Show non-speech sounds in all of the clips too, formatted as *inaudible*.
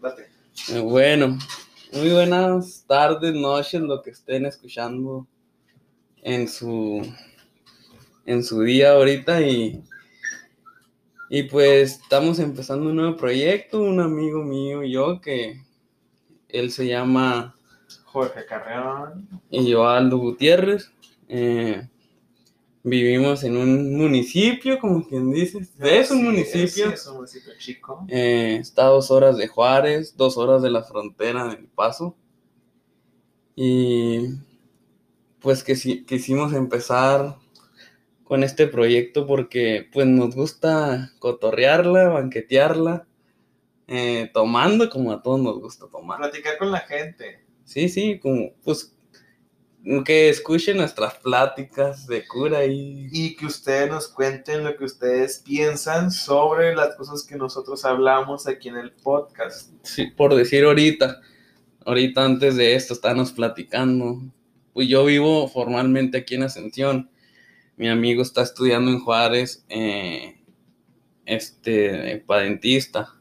Date. Eh, Bueno, muy buenas tardes, noches, lo que estén escuchando en su en su día ahorita y y pues estamos empezando un nuevo proyecto, un amigo mío y yo que él se llama Jorge Carreón. y yo Aldo Gutiérrez. eh, vivimos en un municipio, como quien dice, es un Sí, municipio. sí, es un municipio chico. Eh, está a dos horas de Juárez, dos horas de la frontera del Paso. Y pues que sí- quisimos empezar con este proyecto porque pues nos gusta cotorrearla, banquetearla, eh, tomando como a todos nos gusta tomar. Platicar con la gente. Sí, sí, como pues que escuchen nuestras pláticas de cura y Y que ustedes nos cuenten lo que ustedes piensan sobre las cosas que nosotros hablamos aquí en el podcast. Sí, por decir ahorita, ahorita antes de esto estábamos platicando. Pues yo vivo formalmente aquí en Ascensión. Mi amigo está estudiando en Juárez, eh, este, para dentista.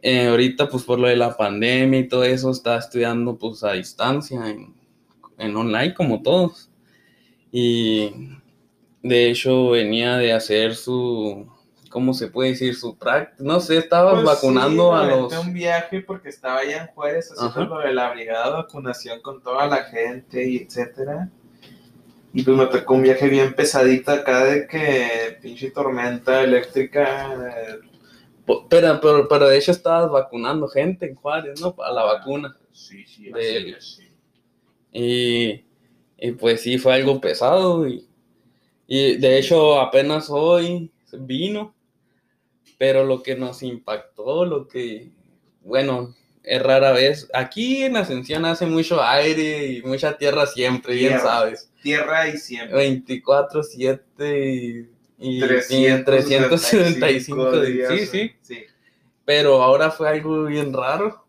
Eh, ahorita, pues por lo de la pandemia y todo eso, está estudiando pues a distancia, en, en online, como todos. Y de hecho venía de hacer su, ¿cómo se puede decir? Su práctica. No sé, estaba Pues vacunando sí, a los... un viaje porque estaba allá en Juárez haciendo lo de la brigada de vacunación con toda la gente y etcétera. Y pues me tocó un viaje bien pesadito acá de que pinche tormenta eléctrica. eh, Pero, pero, pero de hecho estabas vacunando gente en Juárez, ¿no? Para la vacuna. Sí, sí, De es, sí. Y, y pues sí, fue algo pesado. Y, y de hecho apenas hoy vino. Pero lo que nos impactó, lo que, bueno, es rara vez. Aquí en Ascensión hace mucho aire y mucha tierra siempre, bien Tierra. sabes. Tierra y siempre. 24, 7 y, y 375 375 días. Sí, sí. Sí. Pero ahora fue algo bien raro.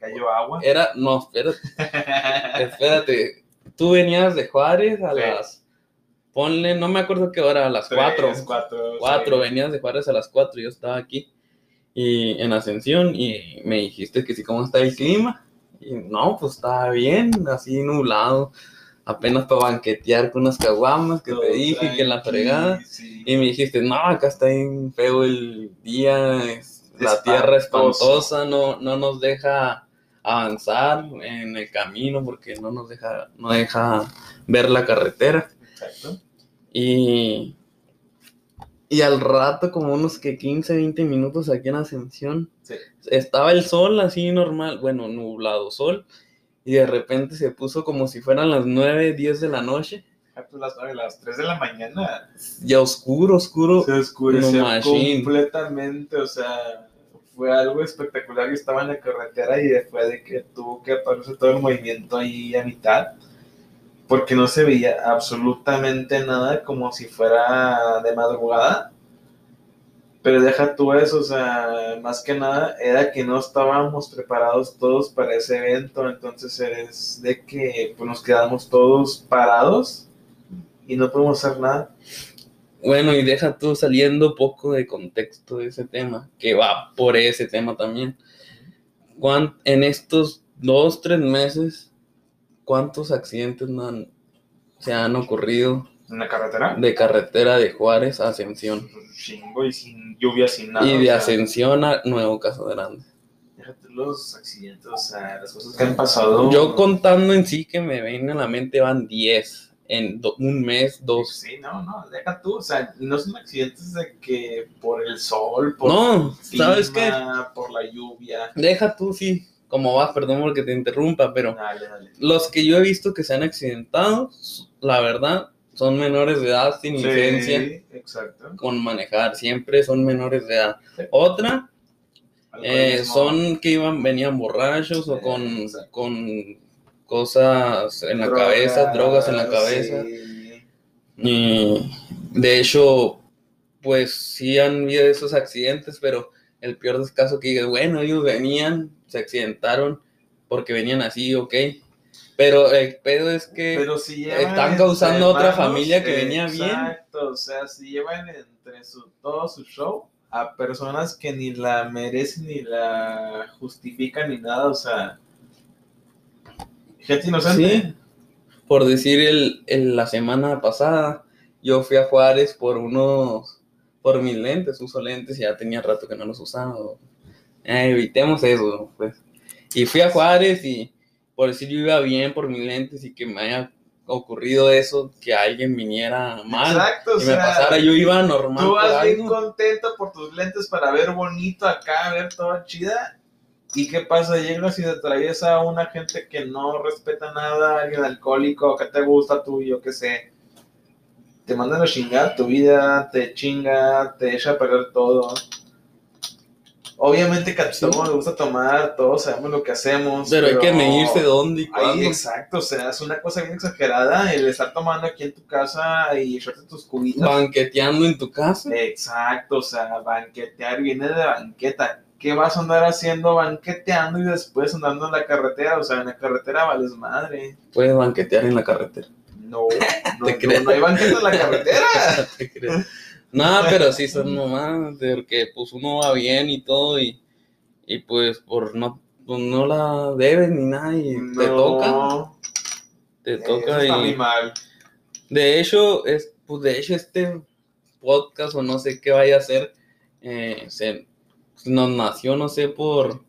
Cayó agua. Era, no, espérate, *laughs* *laughs* espérate. Tú venías de Juárez a Sí. las, ponle, no me acuerdo qué hora, a las Tres, 4. cuatro. 4, sí. venías de Juárez a las 4, yo estaba aquí y en Ascensión y me dijiste que sí, ¿cómo está el clima? Y no, pues estaba bien, así nublado, apenas para banquetear con unas caguamas que te dije que la tranqui, fregada. sí. Y me dijiste, no, acá está bien feo el día, es- la tierra espantosa, no, no nos deja avanzar en el camino porque no nos deja, no deja ver la carretera. Exacto. Y, y al rato, como unos que 15, 20 minutos aquí en Ascensión, Sí. estaba el sol así normal, bueno, nublado sol, y de repente se puso como si fueran las 9, 10 de la noche, Ah, pues las, a las 3 de la mañana ya oscuro, oscuro. se oscureció No completamente, o sea, fue algo espectacular. Yo estaba en la carretera y después de que tuvo que aparecer todo el movimiento ahí a mitad, porque no se veía absolutamente nada como si fuera de madrugada. Pero deja tú eso, o sea, más que nada era que no estábamos preparados todos para ese evento, entonces es de que pues, nos quedamos todos parados y no podemos hacer nada. Bueno, y deja tú saliendo poco de contexto de ese tema, que va por ese tema también. ¿Cuán- en estos dos, tres meses, ¿cuántos accidentes no han- se han ocurrido ¿En la carretera? de carretera de Juárez a Ascensión? Chingo y sin lluvia, sin nada. y de Ascensión a Nuevo Caso Grande. Déjate los accidentes, o sea, las cosas que han pasado. Yo contando en sí que me viene a la mente van 10 en do- un mes, dos. Sí, no, no, deja tú, o sea, no son accidentes de que por el sol, por No, el ¿sabes qué? clima, por la lluvia. Deja tú, sí, como vas, perdón porque te interrumpa, pero Dale, dale. los que yo he visto que se han accidentado, la verdad, son menores de edad sin licencia Sí, exacto. con manejar, siempre son menores de edad. Otra, eh, son que iban, venían borrachos o Sí, con, con cosas en la Drogas, cabeza, drogas en la cabeza. sí. Y de hecho, pues sí han habido esos accidentes, pero el peor es caso que digas, bueno, ellos venían, se accidentaron porque venían así, ok. Pero el pedo es que Pero si llevan están causando otra manos, familia que venía bien. Exacto, o sea, si llevan entre su, todo su show, a personas que ni la merecen, ni la justifican, ni nada, o sea, gente inocente. Sí. Por decir, el, el- la semana pasada yo fui a Juárez por unos, por mis lentes, uso lentes y ya tenía rato que no los usaba. Eh, evitemos eso, pues. Y fui a Juárez y por decir yo iba bien por mis lentes y que me haya ocurrido eso, que alguien viniera mal Exacto, y me sea, pasara, yo iba normal. tú vas bien contento por tus lentes para ver bonito acá, ver todo chida. ¿Y qué pasa? Llegas y te traes a una gente que no respeta nada, alguien alcohólico, que te gusta tú, yo qué sé. Te mandan a chingar tu vida, te chinga, te echa a perder todo. Obviamente que a todos nos gusta tomar, todos sabemos lo que hacemos. Pero hay que medirse dónde y Ahí, cuándo. exacto, o sea, es una cosa bien exagerada el estar tomando aquí en tu casa y echarte tus cubitos. Banqueteando en tu casa. Exacto, o sea, banquetear viene de banqueta. ¿Qué vas a andar haciendo banqueteando y después andando en la carretera? O sea, en la carretera vales madre. Puedes banquetear en la carretera. No, *laughs* no, Te no, no hay banqueta en la carretera. *laughs* Te creo. No, pero sí son nomás, porque pues uno va bien y todo y, y pues por no, pues, no la debes ni nada y te toca, te eso toca está muy y mal. de hecho, es, pues de hecho este podcast o no sé qué vaya a ser, eh, se, nos nació, no sé, por,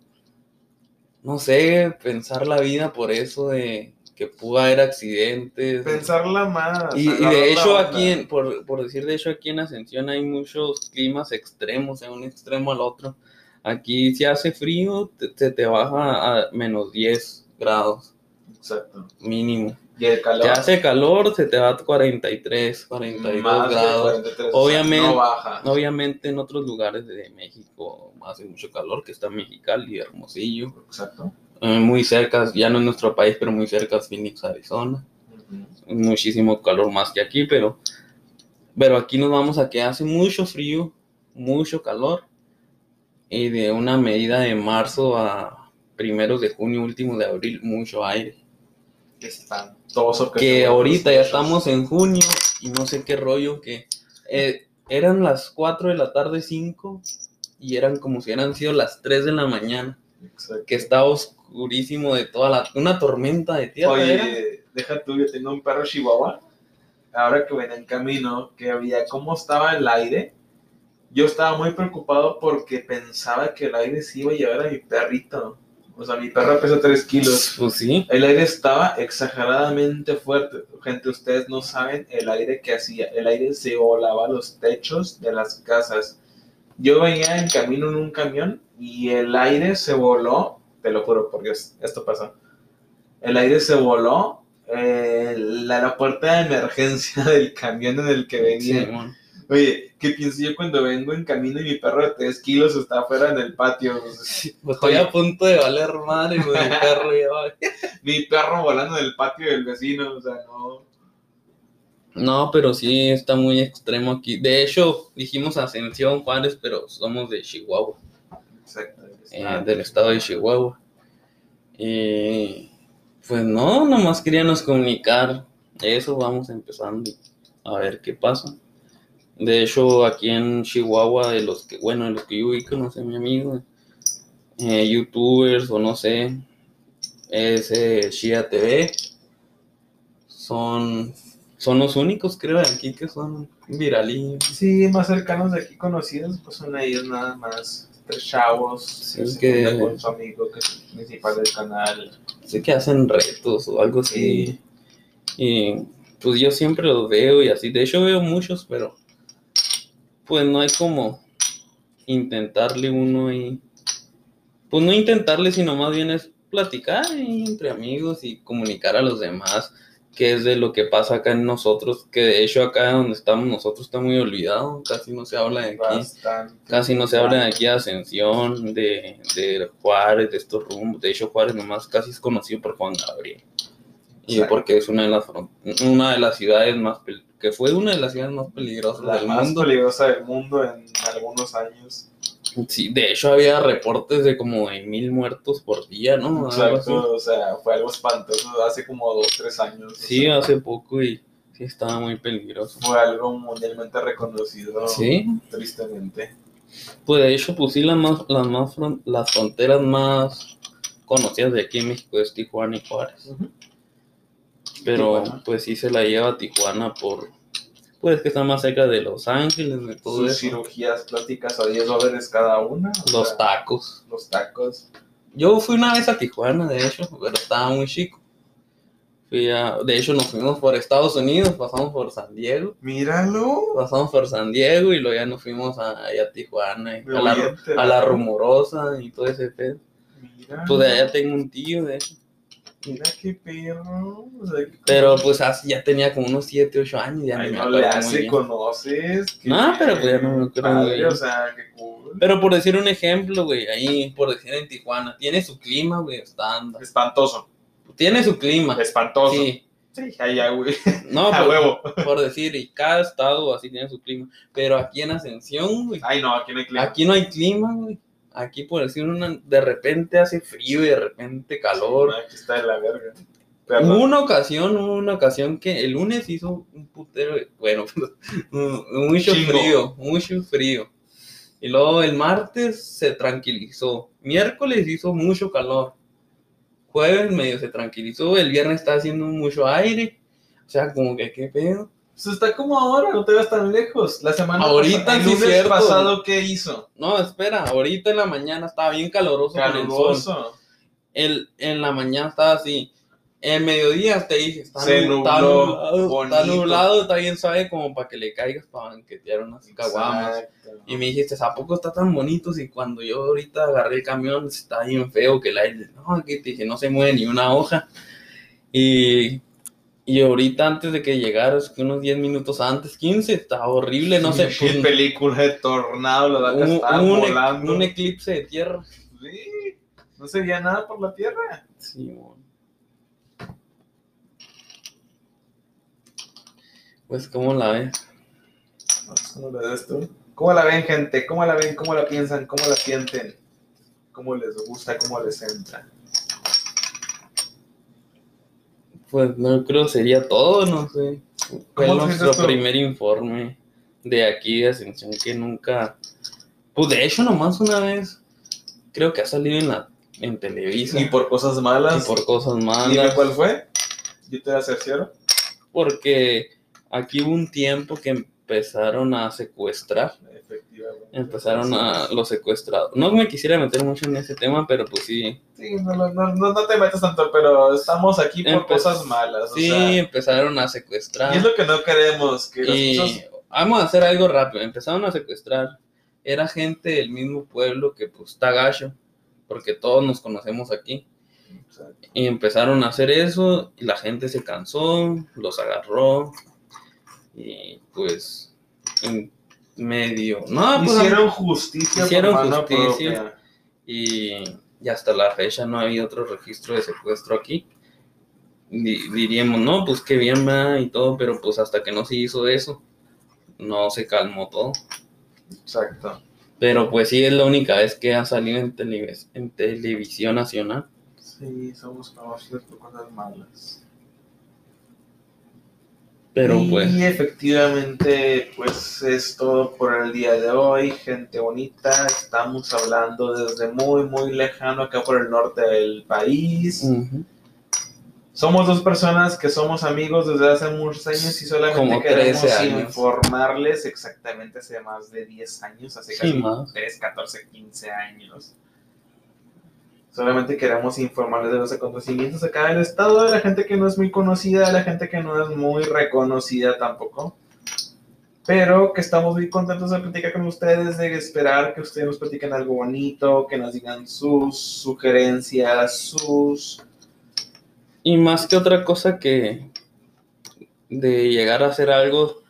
no sé, pensar la vida por eso de que pudo haber accidentes. Pensarla más. Y, y de hecho aquí, en- por, por decir de hecho aquí en Ascensión hay muchos climas extremos, de un extremo al otro. Aquí si hace frío, te, te, te baja a menos 10 grados Exacto. mínimo. Y el calor. Te hace calor, se te va a 43, 42 más grados. 43, o sea, Obviamente- no baja. Obviamente en otros lugares de México hace mucho calor, que está Mexicali, Hermosillo, Exacto. eh, muy cerca, ya no en nuestro país, pero muy cerca es Phoenix, Arizona. Muchísimo calor más que aquí, pero, pero aquí nos vamos a que hace mucho frío, mucho calor, y de una medida de marzo a primeros de junio, últimos de abril, mucho aire. Espantoso. Que se ahorita ya estamos en junio y no sé qué rollo, que eh, eran las 4 de la tarde, 5, y eran como si hubieran sido las 3 de la mañana, Exacto. que estaba oscurísimo de toda la, una tormenta de tierra. era. Oye, deja tú, yo tengo un perro chihuahua. Ahora que venía en camino, que había cómo estaba el aire. Yo estaba muy preocupado porque pensaba que el aire se iba a llevar a mi perrito. O sea, mi perro pesa 3 kilos. Pues sí, El aire estaba exageradamente fuerte. Gente, ustedes no saben el aire que hacía. El aire se volaba los techos de las casas. Yo venía en camino en un camión y el aire se voló. Te lo juro, porque es- esto pasó. El aire se voló. eh, la, la puerta de emergencia *laughs* del camión en el que venía. Simón. Oye, ¿qué pienso yo cuando vengo en camino y mi perro de 3 kilos está afuera en el patio? Pues estoy a punto de valer madre, güey, el perro ya. *laughs* Mi perro volando en el patio del vecino, o sea, no. No, pero sí está muy extremo aquí. De hecho, dijimos Ascensión Juárez, pero somos de Chihuahua, Exacto. eh, del estado de Chihuahua. Y pues no, nomás queríamos comunicar eso, vamos empezando a ver qué pasa. De hecho, aquí en Chihuahua, de los que, bueno, de los que yo ubico, no sé, mi amigo, eh, youtubers o no sé, es eh, Shia TV, son, son los únicos, creo, de aquí que son viralillos. Sí, más cercanos de aquí conocidos, pues son ellos nada más. Tres chavos Sí, que se que- juntan con su amigo que es el principal del canal. sé que hacen retos o algo así. Y pues yo siempre los veo y así. De hecho veo muchos, pero pues no hay como intentarle uno y... Pues no intentarle, sino más bien es platicar entre amigos y comunicar a los demás qué es de lo que pasa acá en nosotros, que de hecho acá donde estamos nosotros está muy olvidado, casi no se habla de aquí. Bastante. Casi no se habla de aquí de Ascensión, de, de Juárez, de estos rumbos. De hecho, Juárez nomás casi es conocido por Juan Gabriel. Y Exacto. porque es una de las una de las ciudades más que fue una de las ciudades más peligrosas La del más mundo. peligrosa del mundo en algunos años. Sí, de hecho había reportes de como de mil muertos por día, ¿no? Exacto, o sea, fue algo espantoso hace como dos, tres años. Sí, sea, hace poco y sí estaba muy peligroso. Fue algo mundialmente reconocido, Sí, tristemente. Pues de hecho, pues sí, las, más, las, más fron- las fronteras más conocidas de aquí en México es Tijuana y Juárez. Pero Tijuana. pues sí se la lleva Tijuana por, pues que está más cerca de Los Ángeles, de todo Sus eso. cirugías plásticas a 10 dólares cada una. Los sea, tacos. Los tacos. Yo fui una vez a Tijuana, de hecho, pero estaba muy chico. Fui a, de hecho, nos fuimos por Estados Unidos, pasamos por San Diego, Míralo. pasamos por San Diego y luego ya nos fuimos a, allá a Tijuana, y a, la, a a la rumorosa y todo ese pedo. Pues de allá tengo un tío, de hecho. Mira qué perro. O sea, Pero pues ya tenía como unos 7, 8 años, ya Ay, no le hace, conoces. No, pero pues ya no me acuerdo padre, bien. O sea, qué cool. Pero por decir un ejemplo, güey, ahí, por decir en Tijuana, tiene su clima, güey, estándar. Espantoso. Tiene su clima. Espantoso. Sí. Sí, allá, güey. No, *laughs* A por, huevo. por decir, y cada estado así tiene su clima. Pero aquí en Ascensión, güey, Ay, no, aquí no hay clima. aquí no hay clima, güey. Aquí, por decir, una, de repente hace frío y de repente calor. Aquí está de la verga. Hubo una ocasión, hubo una ocasión que el lunes hizo un putero, bueno, *laughs* mucho Chingo. frío, mucho frío. Y luego el martes se tranquilizó. Miércoles hizo mucho calor. Jueves medio se tranquilizó. El viernes está haciendo mucho aire. O sea, como que qué pedo. Pues está como ahora, no te vas tan lejos. La semana Ahorita pasada, el lunes cierto. pasado, ¿qué hizo? No, espera, ahorita en la mañana estaba bien caloroso con el sol. El, en la mañana estaba así. En mediodía te dije, está, Se está nublado, está nublado, está bien suave como para que le caigas para banquetear unas caguamas. Y me dijiste, ¿a poco está tan bonito? Si cuando yo ahorita agarré el camión está bien feo que el aire, no, aquí te dije, no se mueve ni una hoja. Y, y ahorita antes de que llegaras, que unos 10 minutos antes, 15, estaba horrible, no sé, pues, película de tornado, que un, estaba un- volando. un eclipse de tierra. Sí, no se veía nada por la tierra. Sí, bueno. Pues, ¿cómo la ves? ¿Cómo la ves tú? ¿Cómo la ven, gente? ¿Cómo la ven? ¿Cómo la piensan? ¿Cómo la sienten? ¿Cómo les gusta? ¿Cómo les entra? Pues no creo sería todo, no sé. Fue ¿Cómo te nuestro tú? primer informe de aquí de Ascensión que nunca. Pues de hecho, nomás una vez creo que ha salido en la en Televisa Y por cosas malas. y por cosas Dime malas. cuál fue. Yo te voy a hacer cierto. Porque aquí hubo un tiempo que empezaron a secuestrar. Efectivamente. Empezaron a los secuestrados. No me quisiera meter mucho en ese tema, pero pues sí. Sí, no, no, no, no- te metas tanto, pero estamos aquí por Empe- cosas malas. o Sí, sea, empezaron a secuestrar. y es lo que no queremos, que Y cosas... vamos a hacer algo rápido. Empezaron a secuestrar. Era gente del mismo pueblo que pues está gacho, porque todos nos conocemos aquí. Y empezaron a hacer eso y la gente se cansó, los agarró y pues en medio... No, pues Hicieron justicia hicieron por mano justicia. propia. y, y hasta la fecha no hay otro registro de secuestro aquí. Di- diríamos, no, pues qué bien va y todo, pero pues hasta que no se hizo eso, no se calmó todo. Exacto. Pero pues sí es la única vez que ha salido en, televis- en televisión nacional. Sí, somos conocidos por cosas malas. Pero y pues, efectivamente, pues es todo por el día de hoy, gente bonita. Estamos hablando desde muy, muy lejano, acá por el norte del país. Somos dos personas que somos amigos desde hace muchos años y solamente Como queremos 13 años. informarles exactamente hace más de 10 años, hace Sí, casi más. 3, 14, 15 años. Solamente queremos informarles de los acontecimientos acá del estado, de la gente que no es muy conocida, de la gente que no es muy reconocida tampoco. Pero que estamos muy contentos de platicar con ustedes, de esperar que ustedes nos platiquen algo bonito, que nos digan sus sugerencias, sus y más que otra cosa que de llegar a hacer algo,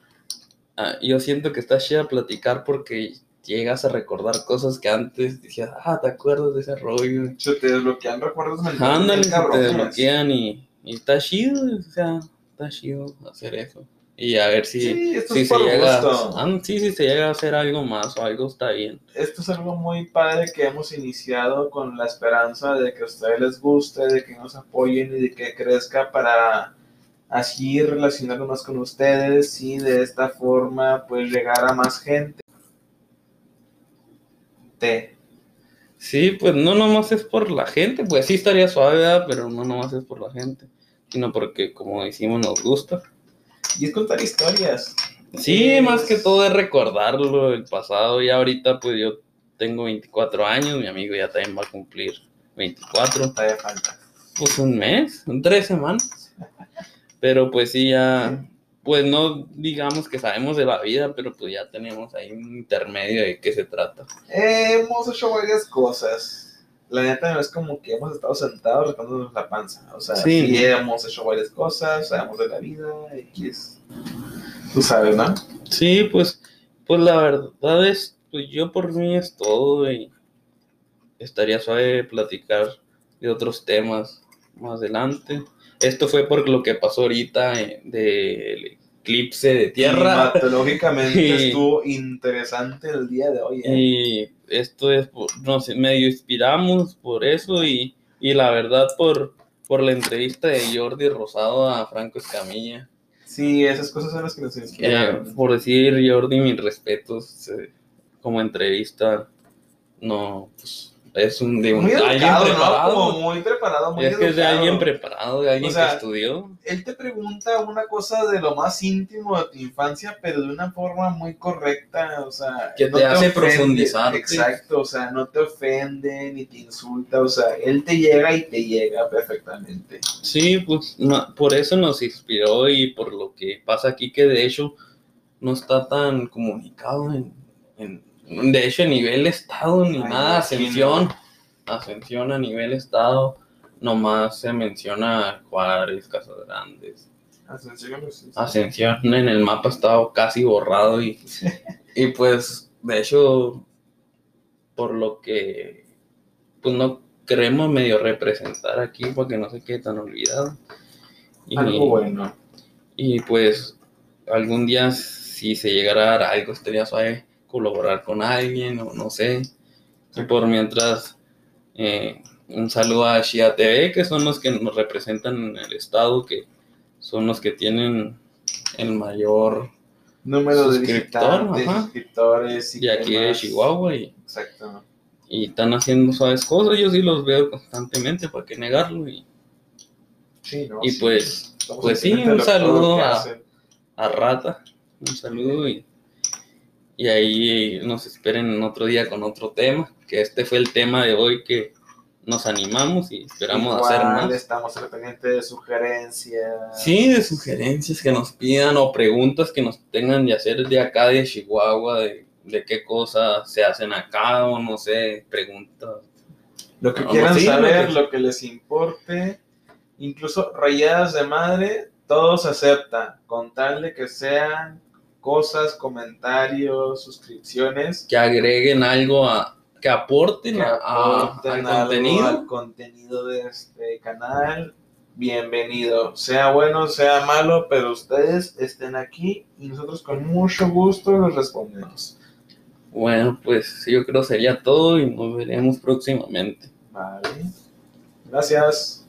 ah, yo siento que está chida platicar porque llegas a recordar cosas que antes decías, ah, ¿te acuerdas de ese rollo? Se te desbloquean recuerdos. Ándale, se te desbloquean y, y está chido, o sea, está chido hacer eso. Y a ver si, Sí, esto si es se llega, ah, sí, si se llega a hacer algo más o algo está bien. Esto es algo muy padre que hemos iniciado con la esperanza de que a ustedes les guste, de que nos apoyen y de que crezca para así relacionarnos más con ustedes y de esta forma pues llegar a más gente. Sí, pues no nomás es por la gente, pues sí estaría suave, ¿verdad? pero no nomás es por la gente, sino porque, como decimos, nos gusta. Y es contar historias. Sí, Es- más que todo es recordarlo del pasado. Y ahorita, pues yo tengo 24 años, mi amigo ya también va a cumplir 24. Todavía falta. Pues un mes, un tres semanas. Pero pues sí, ya, pues no digamos que sabemos de la vida, pero pues ya tenemos ahí un intermedio de qué se trata. Eh, hemos hecho varias cosas. La neta no es como que hemos estado sentados rascándonos la panza. O sea, Sí. sí, hemos hecho varias cosas, sabemos de la vida, X. Tú sabes, ¿no? Sí, pues, pues la verdad es, pues yo por mí es todo y estaría suave platicar de otros temas más adelante. Esto fue por lo que pasó ahorita eh, del eclipse de tierra. Climatológicamente *laughs* Y- estuvo interesante el día de hoy. ¿eh? Y esto es, por- no sé, medio inspiramos por eso y, y la verdad por, por la entrevista de Jordi Rosado a Franco Escamilla. Sí, esas cosas son las que nos Eh, inspiran. por decir, Jordi, mis respetos, eh, como entrevista, no, pues es un de un, muy alguien educado, ¿no? preparado. Como muy preparado, muy es que es de educado. alguien preparado, de alguien O sea, que estudió. Él te pregunta una cosa de lo más íntimo de tu infancia, pero de una forma muy correcta, o sea... Que te hace profundizarte. Exacto, o sea, no te ofende ni te insulta, o sea, él te llega y te llega perfectamente. Sí, pues por eso nos inspiró y por lo que pasa aquí, que de hecho no está tan comunicado en, en- de hecho, a nivel estado ni Ay, nada, ascensión, ascensión a nivel estado, nomás se menciona Juárez, Casas Grandes. Ascensión, pues. Ascensión en el mapa estaba casi borrado y, y pues de hecho por lo que pues no queremos medio representar aquí para que no se quede tan olvidado. Y, Algo bueno. y pues algún día si se llegara a dar algo estaría suave colaborar con alguien o no sé. Y por mientras eh, un saludo a Shia TV que son los que nos representan en el estado que son los que tienen el mayor Número de suscriptores y de aquí de. Chihuahua y, Exacto. y están haciendo suaves cosas. Yo sí los veo constantemente, ¿para qué negarlo? Y, Sí, ¿no? y Sí. pues pues sí, de un saludo a- a Rata, un saludo y, y ahí nos esperen en otro día con otro tema, que este fue el tema de hoy que nos animamos y esperamos hacer más. Estamos al pendiente de sugerencias. Sí, de sugerencias que nos pidan o preguntas que nos tengan de hacer de acá de Chihuahua, de, de qué cosas se hacen acá o no sé, preguntas. Lo que No, quieran sí, lo saber, que- lo que les importe, incluso rayadas de madre, todo se acepta, con tal de que sean cosas, comentarios, suscripciones, Que agreguen algo a, que aporten, que a- a- aporten al algo contenido. al contenido de este canal. Bienvenido, sea bueno, sea malo, pero ustedes estén aquí y nosotros con mucho gusto les respondemos. Bueno, pues yo creo sería todo y nos veremos próximamente. Vale. Gracias.